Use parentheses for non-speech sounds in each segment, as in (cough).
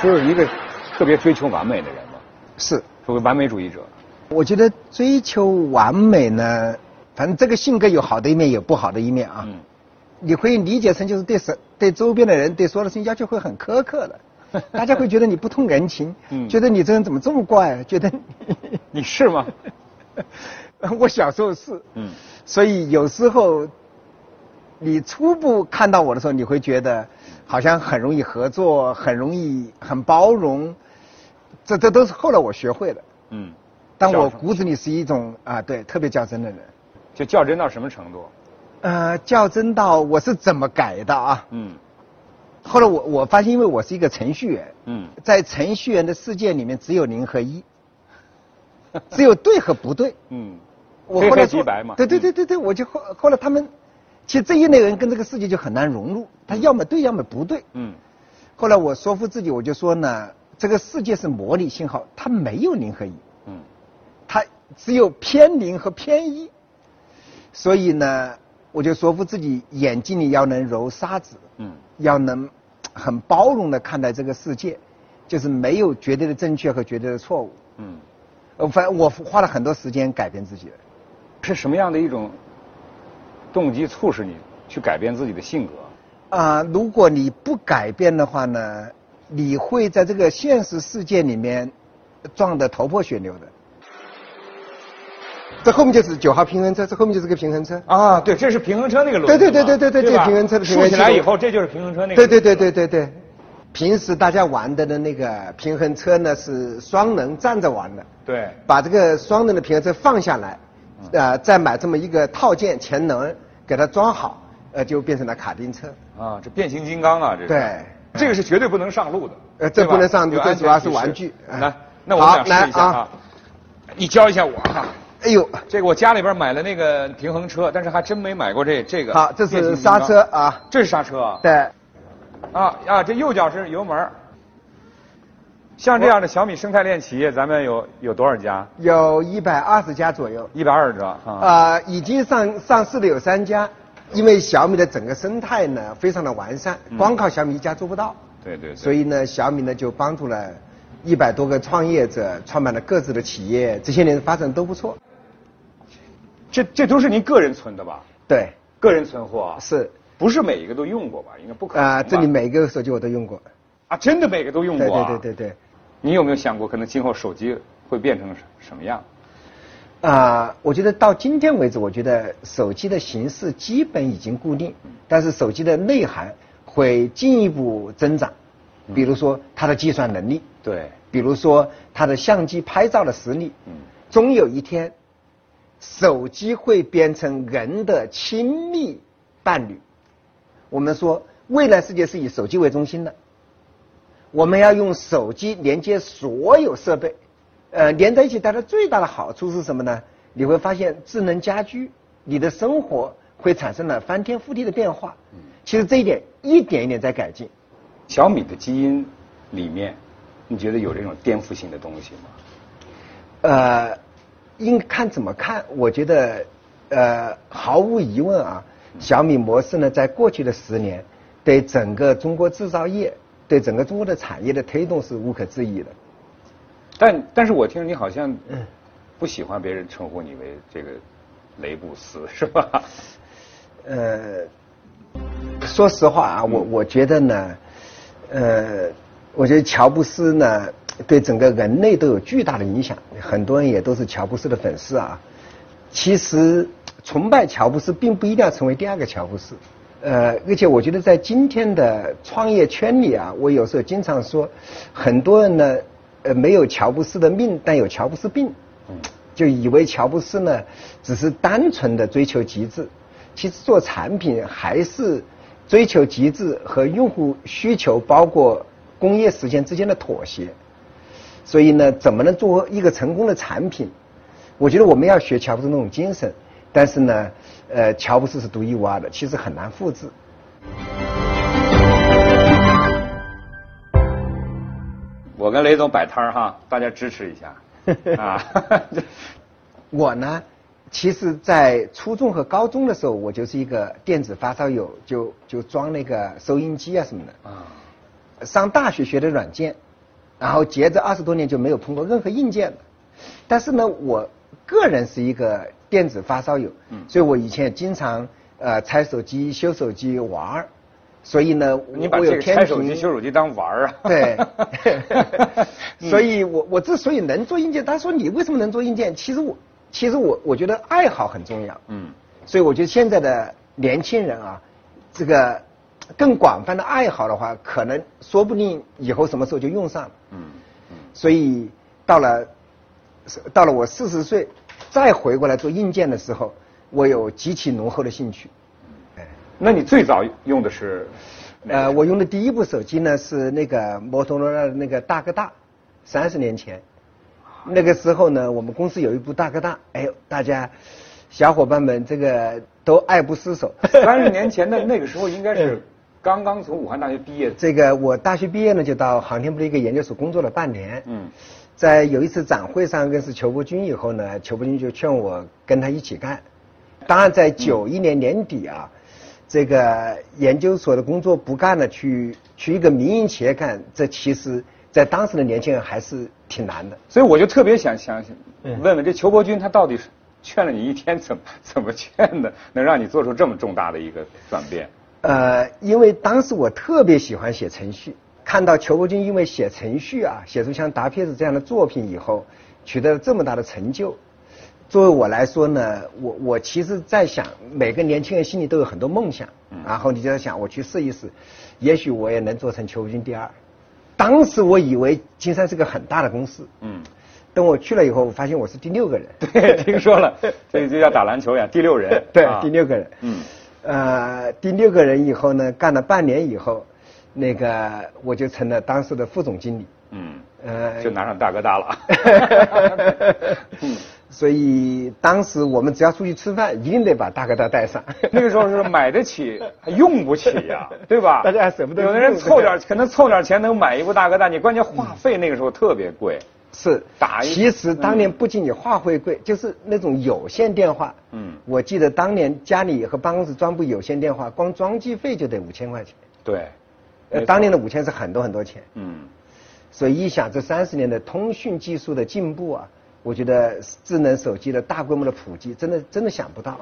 是一个特别追求完美的人吗？是，是个完美主义者。我觉得追求完美呢，反正这个性格有好的一面，有不好的一面啊。嗯，你会理解成就是对什对周边的人对所有的事情要求会很苛刻的，(laughs) 大家会觉得你不通人情，嗯觉得你这人怎么这么怪，觉得你是吗？(laughs) 我小时候是，嗯所以有时候你初步看到我的时候，你会觉得好像很容易合作，很容易很包容，这这都是后来我学会的。嗯，但我骨子里是一种啊，对，特别较真的人。就较真到什么程度？呃，较真到我是怎么改的啊？嗯后来我我发现，因为我是一个程序员，嗯在程序员的世界里面，只有零和一，只有对和不对。嗯，我后来说黑白嘛。对对对对对，我就后后来他们，其实这一类人跟这个世界就很难融入，他要么对，要么不对。嗯后来我说服自己，我就说呢，这个世界是模拟信号，它没有零和一，嗯它只有偏零和偏一。所以呢，我就说服自己，眼睛里要能揉沙子，嗯要能很包容的看待这个世界，就是没有绝对的正确和绝对的错误。嗯，呃，反正我花了很多时间改变自己的。是什么样的一种动机促使你去改变自己的性格？啊、如果你不改变的话呢，你会在这个现实世界里面撞得头破血流的。这后面就是九号平衡车，这后面就是个平衡车。啊，对，这是平衡车那个轮。对对对对对对吧这平衡车的平衡竖起来以后，这就是平衡车那个。对对对对对对。平时大家玩的的那个平衡车呢是双人站着玩的，对。把这个双人的平衡车放下来，呃，再买这么一个套件前能给它装好，呃，就变成了卡丁车。啊，这变形金刚啊，这是。对这个是绝对不能上路的。呃这不能上路有安全这主要是玩具哎来，那我们想试一下啊。你教一下我哈。哎呦，这个我家里边买了那个平衡车，但是还真没买过这这个。好，这是刹车。啊，这是刹车啊。对，啊啊，这右脚是油门儿。像这样的小米生态链企业，咱们有有多少家？有一百二十家左右，一百二十家啊。啊，已经上上市的有三家，因为小米的整个生态呢非常的完善，光靠小米一家做不到，对对对。所以呢，小米呢就帮助了一百多个创业者创办了各自的企业，这些年发展都不错。这这都是您个人存的吧？对，个人存货啊？是不是每一个都用过吧？应该不可能吧。啊，这里每一个手机我都用过。啊，真的每个都用过、啊。对对对对。你有没有想过，可能今后手机会变成什什么样？啊、我觉得到今天为止，我觉得手机的形式基本已经固定，但是手机的内涵会进一步增长。比如说它的计算能力，对，比如说它的相机拍照的实力，嗯，终有一天，手机会变成人的亲密伴侣。我们说，未来世界是以手机为中心的，我们要用手机连接所有设备，呃，连在一起带来最大的好处是什么呢？你会发现智能家居，你的生活会产生了翻天覆地的变化。其实这一点一点一点在改进。小米的基因里面，你觉得有这种颠覆性的东西吗？呃，应看怎么看？我觉得，呃，毫无疑问啊，小米模式呢，在过去的十年，对整个中国制造业、对整个中国的产业的推动是无可置疑的。但但是我听你好像嗯不喜欢别人称呼你为这个雷布斯，是吧？呃，说实话啊，我我觉得呢，呃，我觉得乔布斯呢，对整个人类都有巨大的影响，很多人也都是乔布斯的粉丝啊。其实崇拜乔布斯并不一定要成为第二个乔布斯，呃，而且我觉得在今天的创业圈里啊，我有时候经常说，很多人呢，呃，没有乔布斯的命，但有乔布斯病。就以为乔布斯呢只是单纯的追求极致，其实做产品还是追求极致和用户需求，包括工业实践之间的妥协。所以呢，怎么能做一个成功的产品？我觉得我们要学乔布斯那种精神，但是呢，呃，乔布斯是独一无二的，其实很难复制。我跟雷总摆摊儿哈，大家支持一下 (laughs) 啊。(laughs) 我呢，其实，在初中和高中的时候，我就是一个电子发烧友，就就装那个收音机啊什么的。啊，上大学学的软件，然后接着二十多年就没有碰过任何硬件了。但是呢，我个人是一个电子发烧友，嗯。所以我以前也经常呃拆手机、修手机玩儿，所以呢，你把我有天这个拆手机、修手机当玩儿啊？对。嗯，(laughs) 所以我我之所以能做硬件，他说你为什么能做硬件？其实我其实我我觉得爱好很重要，嗯，所以我觉得现在的年轻人啊，这个更广泛的爱好的话，可能说不定以后什么时候就用上了。嗯嗯。所以到了到了我四十岁再回过来做硬件的时候，我有极其浓厚的兴趣。哎那你最早用的是？呃，我用的第一部手机呢是那个摩托罗拉的那个大哥大，三十年前。那个时候呢，我们公司有一部大哥大，哎呦，大家小伙伴们这个都爱不释手。三十年前的 (laughs) 那个时候，应该是刚刚从武汉大学毕业。这个我大学毕业呢，就到航天部的一个研究所工作了半年。嗯，在有一次展会上认识裘伯钧以后呢，裘伯钧就劝我跟他一起干。当然，在九一年年底啊，这个研究所的工作不干了，去去一个民营企业干，这其实在当时的年轻人还是挺难的。所以我就特别想想嗯问问这裘伯钧他到底是劝了你一天怎么怎么劝的，能让你做出这么重大的一个转变？呃，因为当时我特别喜欢写程序，看到裘伯军因为写程序啊，写出像达撇子这样的作品以后，取得了这么大的成就。作为我来说呢，我我其实在想，每个年轻人心里都有很多梦想，然后你就在想，我去试一试，也许我也能做成裘伯钧第二。当时我以为金山是个很大的公司，嗯，等我去了以后，我发现我是第六个人。(laughs) 对，听说了，(laughs) 这就像打篮球一样，第六人。对啊，第六个人。嗯，呃，第六个人以后呢，干了半年以后，那个我就成了当时的副总经理。嗯，呃，就拿上大哥大了。(laughs) 嗯，所以当时我们只要出去吃饭，一定得把大哥大带上。那个时候是买得起，还用不起呀、(laughs) 对吧？大家还舍不得有的人凑点，可能凑点钱能买一部大哥大，你关键话费那个时候特别贵。是打一其实当年不仅仅话费贵，就是那种有线电话。嗯我记得当年家里和办公室装部有线电话，光装机费就得五千块钱。对，没呃，当年的五千是很多很多钱。嗯，所以一想，这三十年的通讯技术的进步啊，我觉得智能手机的大规模的普及，真的真的想不到。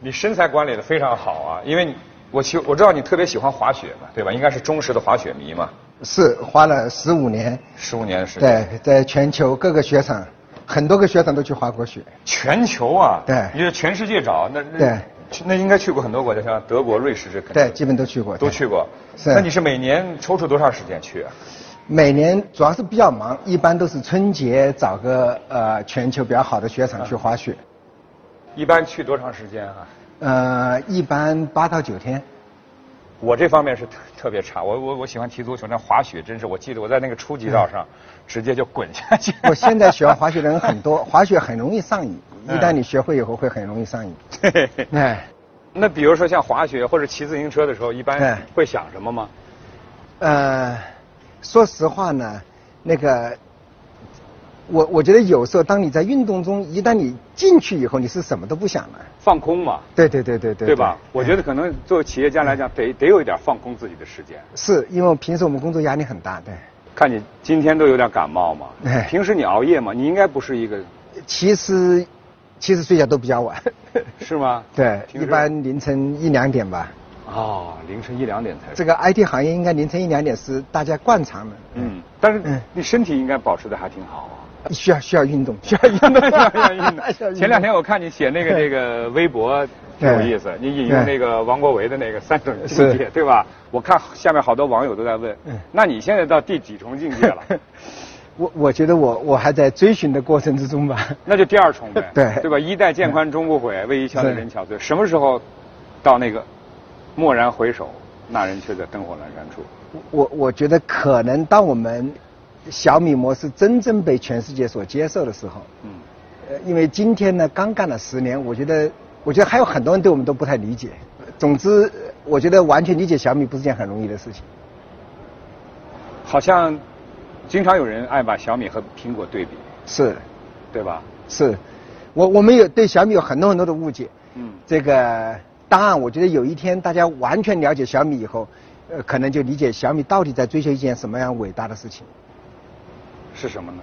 你身材管理的非常好啊，因为你我其我知道你特别喜欢滑雪嘛，对吧？应该是忠实的滑雪迷嘛，是花了十五年，十五年的时间。对，在全球各个雪场，很多个雪场都去滑过雪。全球啊，对你是全世界找那那对去那应该去过很多国家，像德国、瑞士这肯定对，基本都去过。都去过。是那你是每年抽出多长时间去啊？每年主要是比较忙，一般都是春节找个呃全球比较好的雪场去滑雪。一般去多长时间啊？呃，一般八到九天。我这方面是特特别差，我我我喜欢踢足球，那滑雪真是，我记得我在那个初级道上，直接就滚下去。我现在 (laughs) 喜欢滑雪的人很多，滑雪很容易上瘾，一嗯旦你学会以后会很容易上瘾。对。(laughs) 哎，那比如说像滑雪或者骑自行车的时候，一般哎会想什么吗？呃，说实话呢，那个，我我觉得有时候当你在运动中，一旦你进去以后，你是什么都不想了。放空嘛，对对对对对。对吧？我觉得可能作为企业家来讲，得得有一点放空自己的时间。是因为平时我们工作压力很大，对。看你今天都有点感冒嘛哎，平时你熬夜嘛，你应该不是一个其实其实睡觉都比较晚，(laughs) 是吗？对，一般凌晨一两点吧。哦，凌晨一两点才。这个 IT 行业应该凌晨一两点是大家惯常的。嗯，但是嗯你身体应该保持的还挺好啊。需要需要运动，需要运动，需要运动。前两天我看你写那个那个微博挺有意思，你引用那个王国维的那个三种境界，对吧？我看下面好多网友都在问嗯，那你现在到第几重境界了？(laughs) 我我觉得我我还在追寻的过程之中吧。那就第二重呗，对对吧？衣带渐宽终不悔，为伊消得人憔悴。什么时候到那个蓦然回首，那人却在灯火阑珊处？我我觉得可能当我们小米模式真正被全世界所接受的时候，嗯，呃，因为今天呢刚干了十年，我觉得我觉得还有很多人对我们都不太理解。总之，呃我觉得完全理解小米不是件很容易的事情。好像经常有人爱把小米和苹果对比，是对吧？是，我我们有对小米有很多很多的误解。嗯这个当然，我觉得有一天大家完全了解小米以后，呃，可能就理解小米到底在追求一件什么样伟大的事情。是什么呢？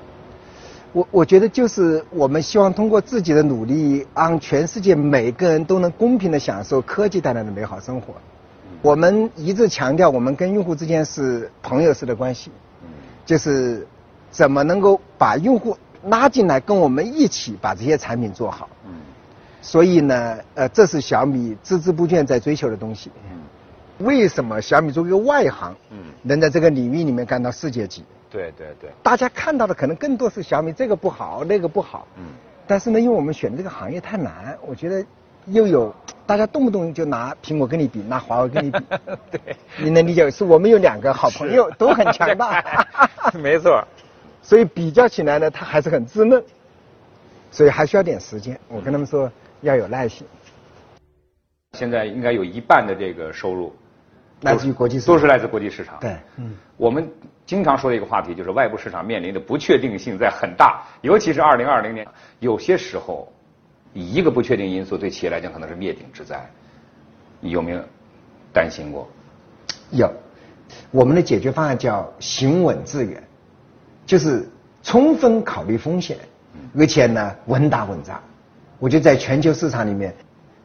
我我觉得就是我们希望通过自己的努力，让全世界每个人都能公平的享受科技带来的美好生活。我们一直强调，我们跟用户之间是朋友式的关系，就是怎么能够把用户拉进来，跟我们一起把这些产品做好。嗯所以呢，呃，这是小米孜孜不倦在追求的东西。嗯为什么小米作为一个外行，嗯能在这个领域里面干到世界级？对对对，大家看到的可能更多是小米这个不好，那个不好。嗯。但是呢，因为我们选这个行业太难，我觉得又有大家动不动就拿苹果跟你比，拿华为跟你比。(laughs) 对。你能理解？是我们有两个好朋友都很强大。(laughs) 没错。所以比较起来呢，他还是很稚嫩，所以还需要点时间。我跟他们说要有耐心。现在应该有一半的这个收入来自于国际市场，都是来自国际市场。对，嗯。我们。经常说的一个话题就是外部市场面临的不确定性在很大，尤其是二零二零年，有些时候一个不确定因素对企业来讲可能是灭顶之灾。你有没有担心过？有，我们的解决方案叫行稳致远，就是充分考虑风险，而且呢稳打稳扎。我觉得在全球市场里面，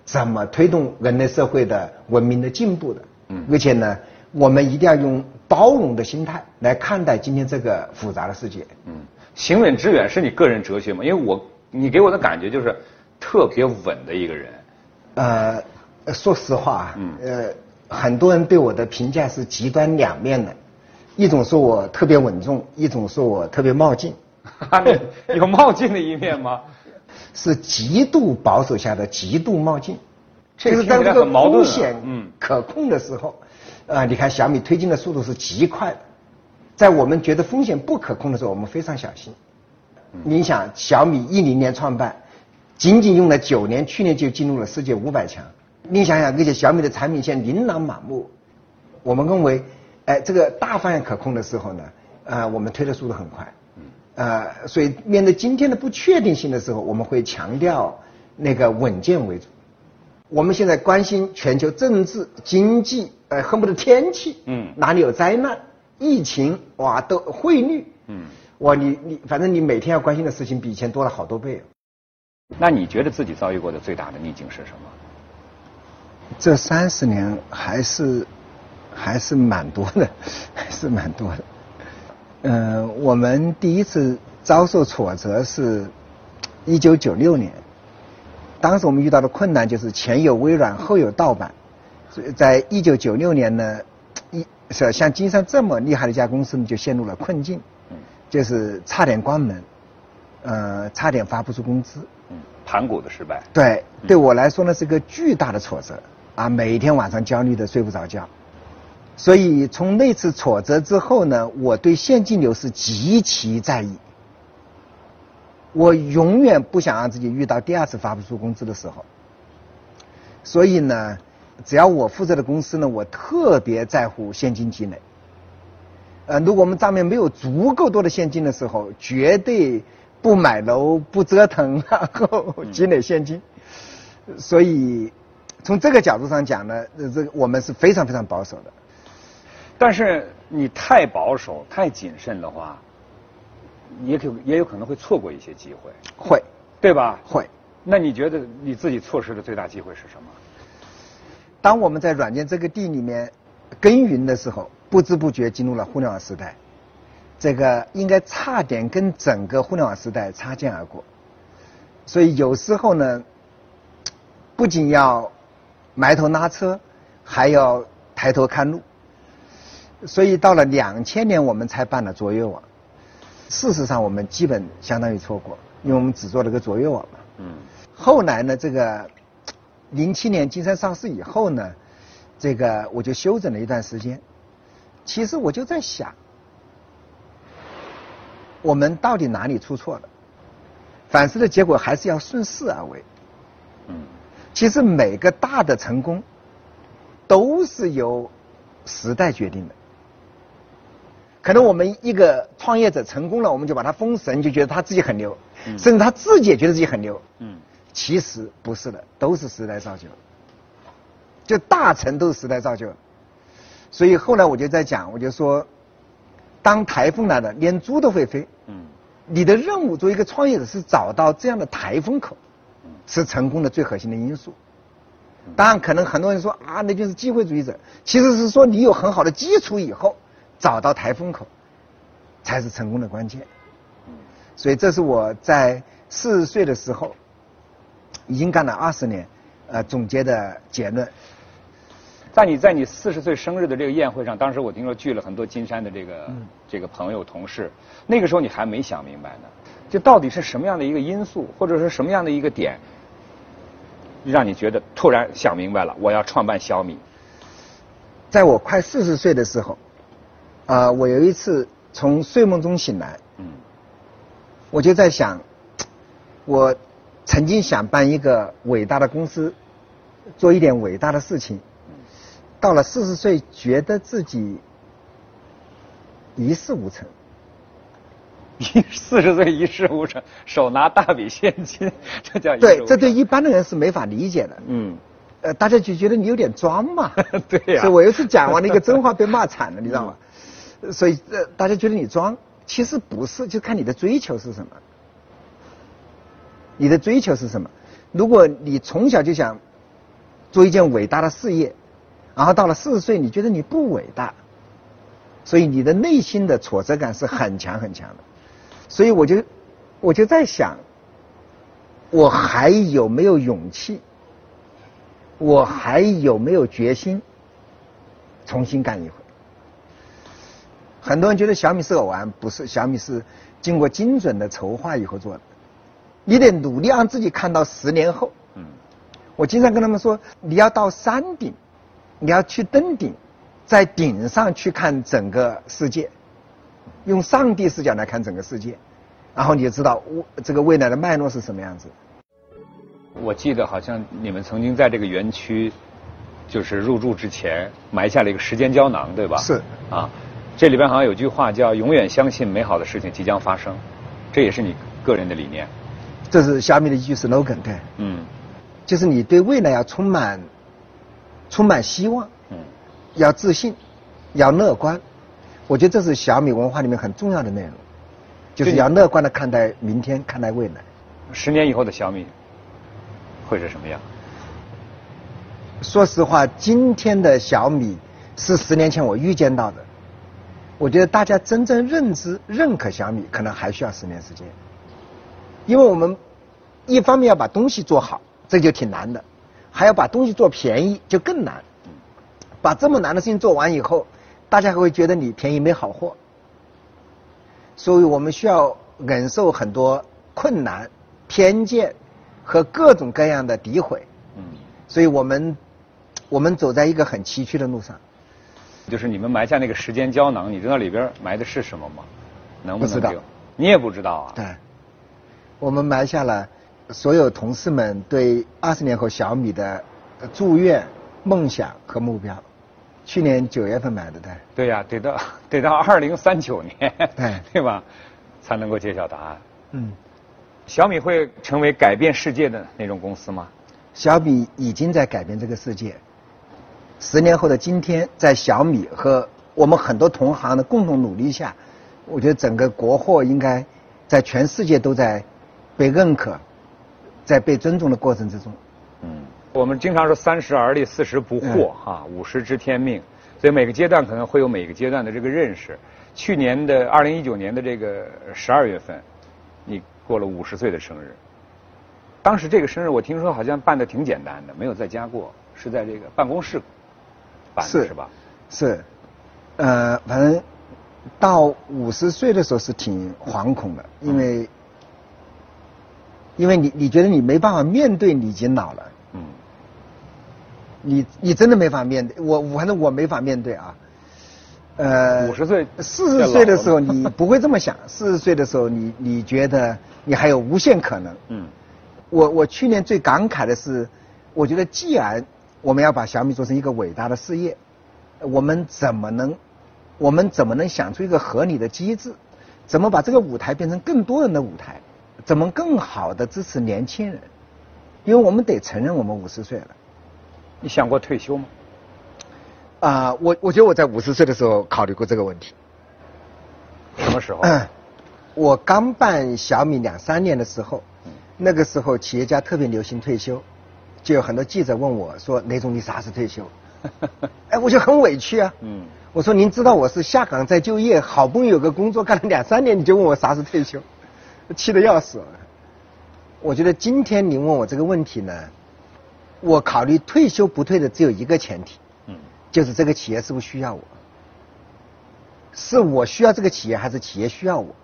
怎么推动人类社会的文明的进步的，而且呢。我们一定要用包容的心态来看待今天这个复杂的世界。嗯，行稳致远是你个人哲学吗？因为我你给我的感觉就是特别稳的一个人。呃，说实话，嗯，呃，很多人对我的评价是极端两面的，一种说我特别稳重，一种说我特别冒进。(laughs) 有冒进的一面吗？(laughs) 是极度保守下的极度冒进。就是当这个风险可控的时候。啊，你看小米推进的速度是极快的，在我们觉得风险不可控的时候，我们非常小心。你想，小米一零年创办，仅仅用了九年，去年就进入了世界五百强。你想想，而且小米的产品线琳琅满目，我们认为，哎，这个大方向可控的时候呢，呃，我们推的速度很快。呃，所以面对今天的不确定性的时候，我们会强调那个稳健为主。我们现在关心全球政治、经济，呃，恨不得天气，嗯，哪里有灾难、疫情，哇，都汇率，嗯，哇，你你，反正你每天要关心的事情比以前多了好多倍。那你觉得自己遭遇过的最大的逆境是什么？这三十年还是还是蛮多的，还是蛮多的。(laughs) 嗯，我们第一次遭受挫折是一九九六年。当时我们遇到的困难就是前有微软，后有盗版，所以在一九九六年呢，一是像金山这么厉害的一家公司呢，就陷入了困境，就是差点关门，呃，差点发不出工资，盘古的失败。对，对我来说呢是个巨大的挫折，啊，每天晚上焦虑的睡不着觉，所以从那次挫折之后呢，我对现金流是极其在意。我永远不想让自己遇到第二次发不出工资的时候，所以呢，只要我负责的公司呢，我特别在乎现金积累。呃，如果我们账面没有足够多的现金的时候，绝对不买楼、不折腾，(laughs) 然后积累现金。所以，从这个角度上讲呢，这个我们是非常非常保守的。但是你太保守、太谨慎的话。你也可也有可能会错过一些机会，会，对吧？会。那你觉得你自己错失的最大机会是什么？当我们在软件这个地里面耕耘的时候，不知不觉进入了互联网时代，这个应该差点跟整个互联网时代擦肩而过。所以有时候呢，不仅要埋头拉车，还要抬头看路。所以到了两千年，我们才办了卓越网。事实上，我们基本相当于错过，因为我们只做了个卓越网嘛。嗯。后来呢，这个零七年金山上市以后呢，这个我就休整了一段时间。其实我就在想，我们到底哪里出错了？反思的结果还是要顺势而为。嗯。其实每个大的成功都是由时代决定的。可能我们一个创业者成功了，我们就把他封神，就觉得他自己很牛，甚至他自己也觉得自己很牛。嗯，其实不是的，都是时代造就。就大成都是时代造就。所以后来我就在讲，我就说，当台风来了，连猪都会飞。嗯。你的任务作为一个创业者是找到这样的台风口，是成功的最核心的因素。当然，可能很多人说啊，那就是机会主义者。其实是说你有很好的基础以后，找到台风口，才是成功的关键。所以这是我在四十岁的时候，已经干了二十年，呃，总结的结论。在你在你四十岁生日的这个宴会上，当时我听说聚了很多金山的这个这个朋友同事，那个时候你还没想明白呢，就到底是什么样的一个因素，或者是什么样的一个点，让你觉得突然想明白了，我要创办小米。在我快四十岁的时候，啊，我有一次从睡梦中醒来，嗯，我就在想，我曾经想办一个伟大的公司，做一点伟大的事情。到了四十岁，觉得自己一事无成。(laughs) 一四十岁一事无成，手拿大笔现金，(laughs) 这叫对，这对一般的人是没法理解的。嗯，呃，大家就觉得你有点装嘛。(laughs) 对呀。所以我有一次讲完了一个真话被骂惨了，你知道吗？所以呃，大家觉得你装，其实不是，就看你的追求是什么。你的追求是什么？如果你从小就想做一件伟大的事业。然后到了四十岁，你觉得你不伟大，所以你的内心的挫折感是很强很强的。所以我就我就在想，我还有没有勇气？我还有没有决心重新干一回？很多人觉得小米是偶然，不是，小米是经过精准的筹划以后做的。你得努力让自己看到十年后。嗯。我经常跟他们说，你要到山顶。你要去登顶，在顶上去看整个世界，用上帝视角来看整个世界，然后你就知道这个未来的脉络是什么样子。我记得好像你们曾经在这个园区，就是入住之前埋下了一个时间胶囊，对吧？是。啊，这里边好像有句话叫“永远相信美好的事情即将发生”，这也是你个人的理念。这是小米的一句 slogan，对。嗯。就是你对未来要充满。充满希望，嗯，要自信，要乐观，我觉得这是小米文化里面很重要的内容，就是要乐观的看待明天，看待未来。十年以后的小米会是什么样？说实话，今天的小米是十年前我预见到的。我觉得大家真正认知、认可小米，可能还需要十年时间，因为我们一方面要把东西做好，这就挺难的。还要把东西做便宜，就更难。把这么难的事情做完以后，大家还会觉得你便宜没好货。所以我们需要忍受很多困难、偏见和各种各样的诋毁。嗯。所以我们我们走在一个很崎岖的路上。就是你们埋下那个时间胶囊，你知道里边埋的是什么吗？能不能？不知道。你也不知道啊？对。我们埋下了。所有同事们对二十年后小米的祝愿、梦想和目标，去年九月份买的单。对呀，得到 (laughs) 得到二零三九年，对 (laughs) 对吧？才能够揭晓答案。嗯。小米会成为改变世界的那种公司吗？小米已经在改变这个世界。十年后的今天，在小米和我们很多同行的共同努力下，我觉得整个国货应该在全世界都在被认可。在被尊重的过程之中，嗯，我们经常说三十而立，四十不惑，哈，五十知天命，所以每个阶段可能会有每个阶段的这个认识。去年的二零一九年的这个十二月份，你过了五十岁的生日。当时这个生日我听说好像办的挺简单的，没有在家过，是在这个办公室办的是吧？是，呃，反正到五十岁的时候是挺惶恐的，因为。因为你你觉得你没办法面对你已经老了，嗯，你你真的没法面对我，反正我没法面对啊，呃，五十岁四十岁的时候你不会这么想，四十岁的时候你你觉得你还有无限可能，嗯，我我去年最感慨的是，我觉得既然我们要把小米做成一个伟大的事业，我们怎么能我们怎么能想出一个合理的机制，怎么把这个舞台变成更多人的舞台？怎么更好的支持年轻人？因为我们得承认，我们五十岁了。你想过退休吗？啊、我我觉得我在五十岁的时候考虑过这个问题。什么时候？嗯，我刚办小米两三年的时候，那个时候企业家特别流行退休，就有很多记者问我说：“雷总，你啥时退休？” (laughs) 哎，我就很委屈啊。嗯，我说：“您知道我是下岗再就业，好不容易有个工作干了两三年，你就问我啥时退休，气得要死。”我觉得今天您问我这个问题呢，我考虑退休不退的只有一个前提，嗯，就是这个企业是不是需要我。是我需要这个企业，还是企业需要我？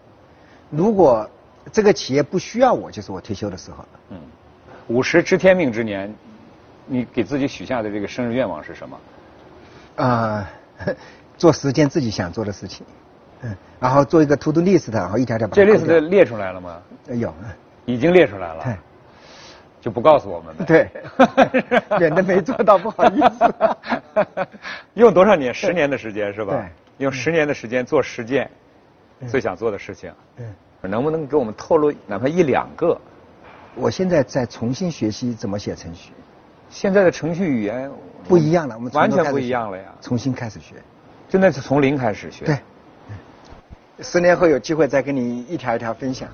如果这个企业不需要我，就是我退休的时候了。嗯，五十知天命之年，你给自己许下的这个生日愿望是什么？啊、(laughs) 做十件自己想做的事情，嗯，然后做一个 to do list，然后一条条把它这勾 list 列出来了吗？呃有，已经列出来了对，就不告诉我们呗。对 (laughs) 免得没做到不好意思 (laughs) 用多少年？十年的时间是吧？对用十年的时间做十件最想做的事情，嗯，能不能给我们透露哪怕一两个？我现在在重新学习怎么写程序，现在的程序语言不一样了，我们完全不一样了呀，重新开始学。真的是从零开始学。对，十年后有机会再跟你一条一条分享。